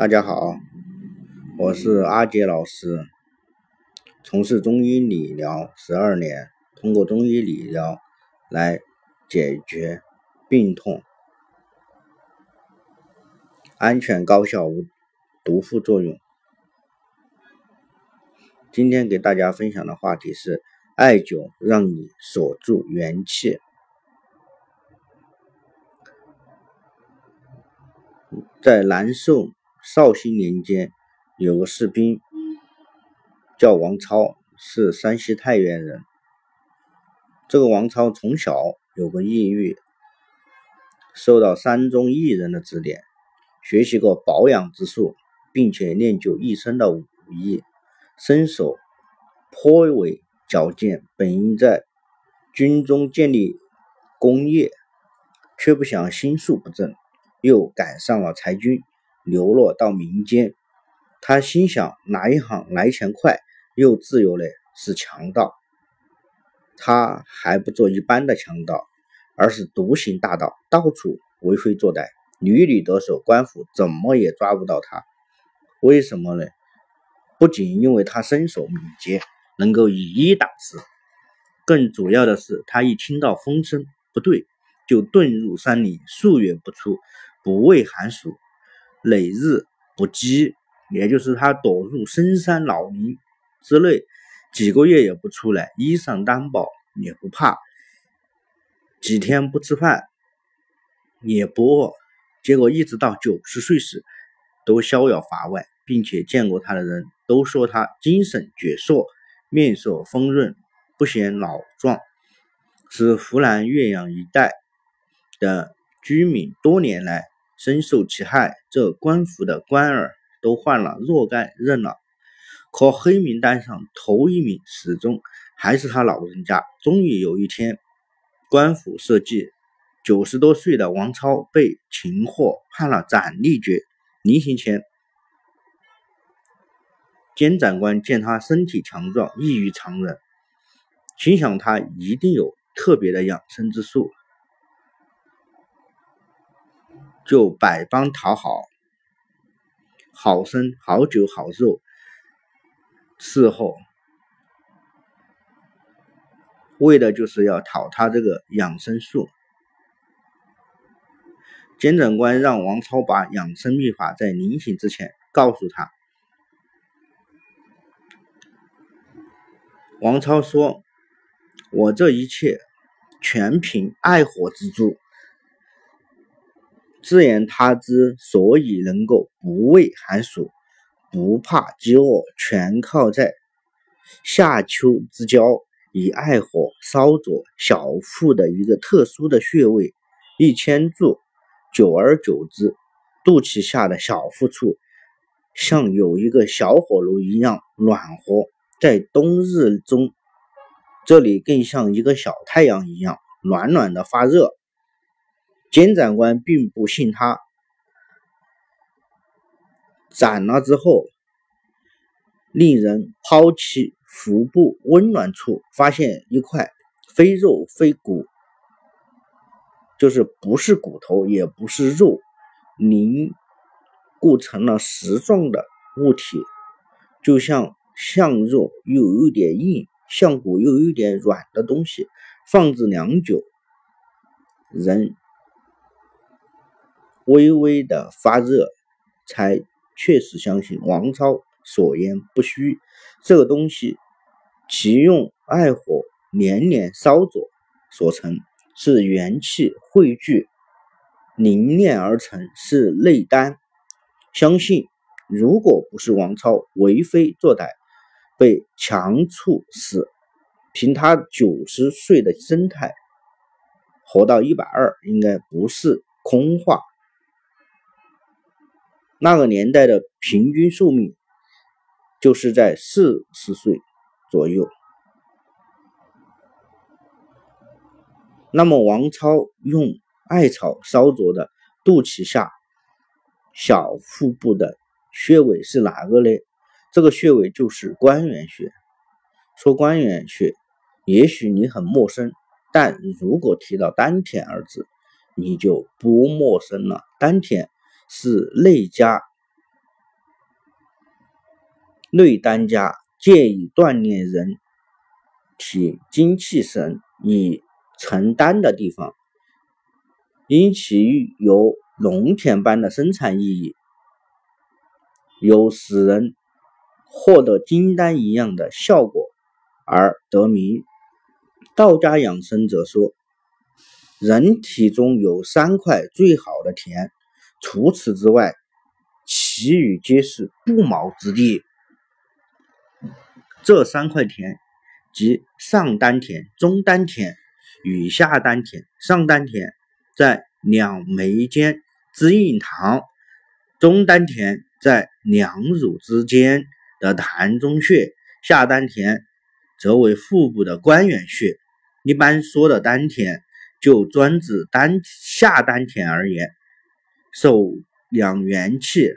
大家好，我是阿杰老师，从事中医理疗十二年，通过中医理疗来解决病痛，安全高效无毒副作用。今天给大家分享的话题是艾灸让你锁住元气。在南宋。绍兴年间，有个士兵叫王超，是山西太原人。这个王超从小有个抑郁，受到山中异人的指点，学习过保养之术，并且练就一身的武艺，身手颇为矫健。本应在军中建立功业，却不想心术不正，又赶上了裁军。流落到民间，他心想哪一行来钱快又自由的是强盗，他还不做一般的强盗，而是独行大盗，到处为非作歹，屡屡得手，官府怎么也抓不到他。为什么呢？不仅因为他身手敏捷，能够以一挡十，更主要的是他一听到风声不对，就遁入山林，数月不出，不畏寒暑。累日不饥，也就是他躲入深山老林之内，几个月也不出来，衣裳单薄也不怕，几天不吃饭也不饿。结果一直到九十岁时，都逍遥法外，并且见过他的人都说他精神矍铄，面色丰润，不显老壮，是湖南岳阳一带的居民多年来。深受其害，这官府的官儿都换了若干任了，可黑名单上头一名始终还是他老人家。终于有一天，官府设计，九十多岁的王超被擒获，判了斩立决。临刑前，监斩官见他身体强壮，异于常人，心想他一定有特别的养生之术。就百般讨好，好生好酒好肉伺候，为的就是要讨他这个养生术。监斩官让王超把养生秘法在临行之前告诉他。王超说：“我这一切全凭爱火之助。”自言他之所以能够不畏寒暑，不怕饥饿，全靠在夏秋之交以艾火烧灼小腹的一个特殊的穴位，一牵住，久而久之，肚脐下的小腹处像有一个小火炉一样暖和，在冬日中，这里更像一个小太阳一样暖暖的发热。监斩官并不信他，斩了之后，令人抛弃腹部温暖处，发现一块非肉非骨，就是不是骨头也不是肉，凝固成了石状的物体，就像像肉又有点硬，像骨又有点软的东西，放置良久，人。微微的发热，才确实相信王超所言不虚。这个东西，其用艾火连连烧灼所成，是元气汇聚凝练而成，是内丹。相信如果不是王超为非作歹，被强处死，凭他九十岁的身态，活到一百二，应该不是空话。那个年代的平均寿命就是在四十岁左右。那么王超用艾草烧灼的肚脐下小腹部的穴位是哪个呢？这个穴位就是关元穴。说关元穴，也许你很陌生，但如果提到丹田二字，你就不陌生了。丹田。是内家内丹家借以锻炼人体精气神以成丹的地方，因其有农田般的生产意义，有使人获得金丹一样的效果而得名。道家养生者说，人体中有三块最好的田，除此之外，其余皆是不毛之地。这三块田即上丹田、中丹田与下丹田。上丹田在两眉间之印堂，中丹田在两乳之间的膻中穴，下丹田则为腹部的关元穴。一般说的丹田，就专指丹下丹田而言，受养元气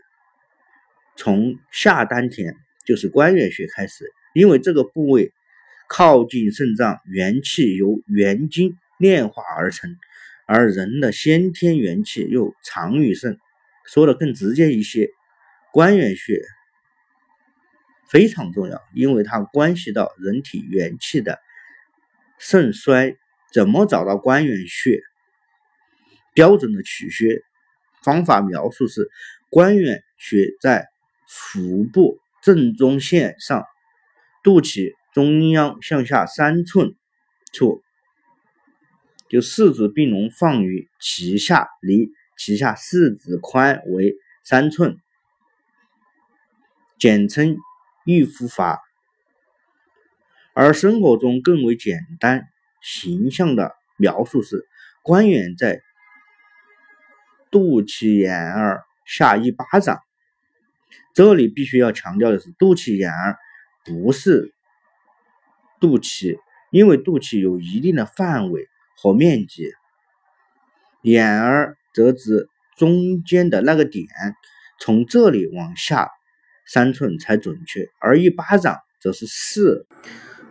从下丹田，就是关元穴开始。因为这个部位靠近肾脏，元气由元精炼化而成，而人的先天元气又藏于肾。说的更直接一些，关元穴非常重要，因为它关系到人体元气的盛衰。怎么找到关元穴？标准的取穴方法描述是：关元穴在腹部正中线上。肚脐中央向下三寸处，就四指并拢放于脐下，离脐下四指宽为三寸，简称玉夫法。而生活中更为简单形象的描述是：关元在肚脐眼儿下一巴掌。这里必须要强调的是，肚脐眼儿。不是肚脐，因为肚脐有一定的范围和面积，眼儿则指中间的那个点，从这里往下三寸才准确，而一巴掌则是四。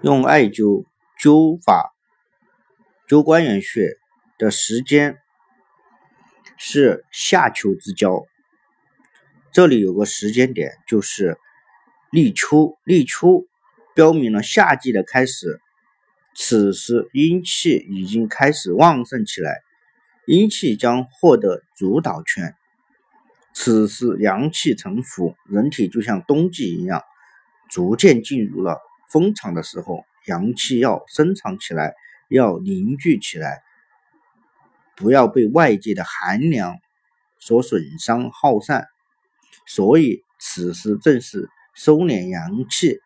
用艾灸灸法灸关元穴的时间是夏秋之交，这里有个时间点就是。立秋，立秋标明了夏季的开始。此时阴气已经开始旺盛起来，阴气将获得主导权。此时阳气沉浮，人体就像冬季一样，逐渐进入了风场的时候。阳气要生长起来，要凝聚起来，不要被外界的寒凉所损伤耗散。所以此时正是。收敛阳气、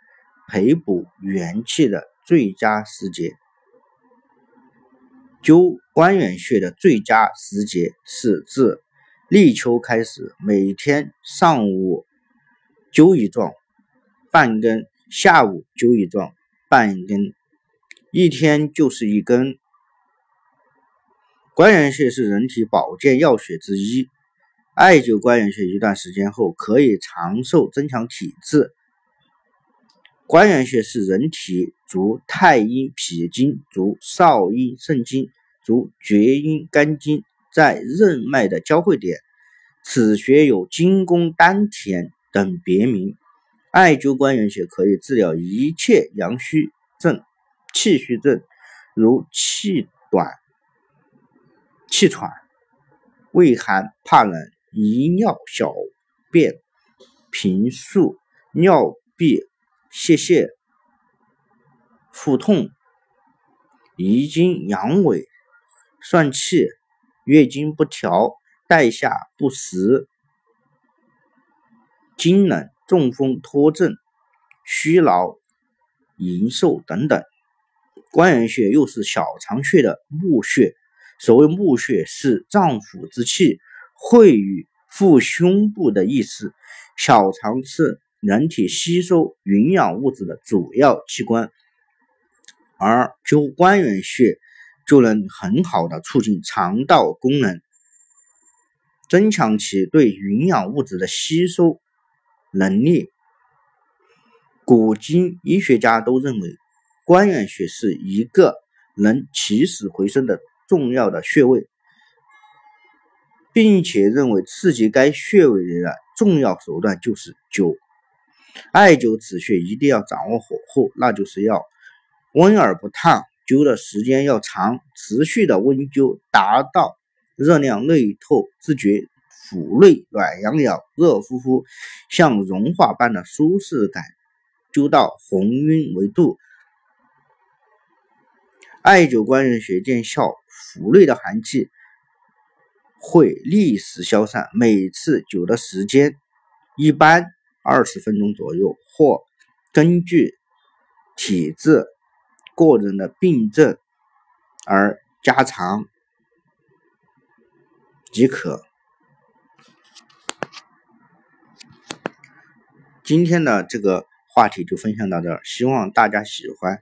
培补元气的最佳时节。灸关元穴的最佳时节是自立秋开始，每天上午灸一壮半根，下午灸一壮半根，一天就是一根。关元穴是人体保健要穴之一。艾灸关元穴一段时间后，可以长寿、增强体质。关元穴是人体足太阴脾经、足少阴肾经、足厥阴肝经在任脉的交汇点。此穴有金宫、丹田等别名。艾灸关元穴可以治疗一切阳虚症、气虚症，如气短、气喘、畏寒怕冷。遗尿、小便频数、尿闭、泄泻、腹痛、遗精、阳痿、疝气、月经不调、带下不实、惊冷、中风、脱症、虚劳、淫瘦等等。关元穴又是小肠穴的募穴，所谓募穴是脏腑之气。汇与腹胸部的意思，小肠是人体吸收营养物质的主要器官，而灸关元穴就能很好的促进肠道功能，增强其对营养物质的吸收能力。古今医学家都认为，关元穴是一个能起死回生的重要的穴位。并且认为刺激该穴位的重要手段就是灸。艾灸止血一定要掌握火候，那就是要温而不烫，灸的时间要长，持续的温灸，达到热量内透，自觉腹内暖洋洋、热乎乎，像融化般的舒适感，灸到红晕为度。艾灸关元穴见效，腹内的寒气会立时消散，每次灸的时间一般。二十分钟左右，或根据体质、个人的病症而加长即可。今天的这个话题就分享到这儿，希望大家喜欢。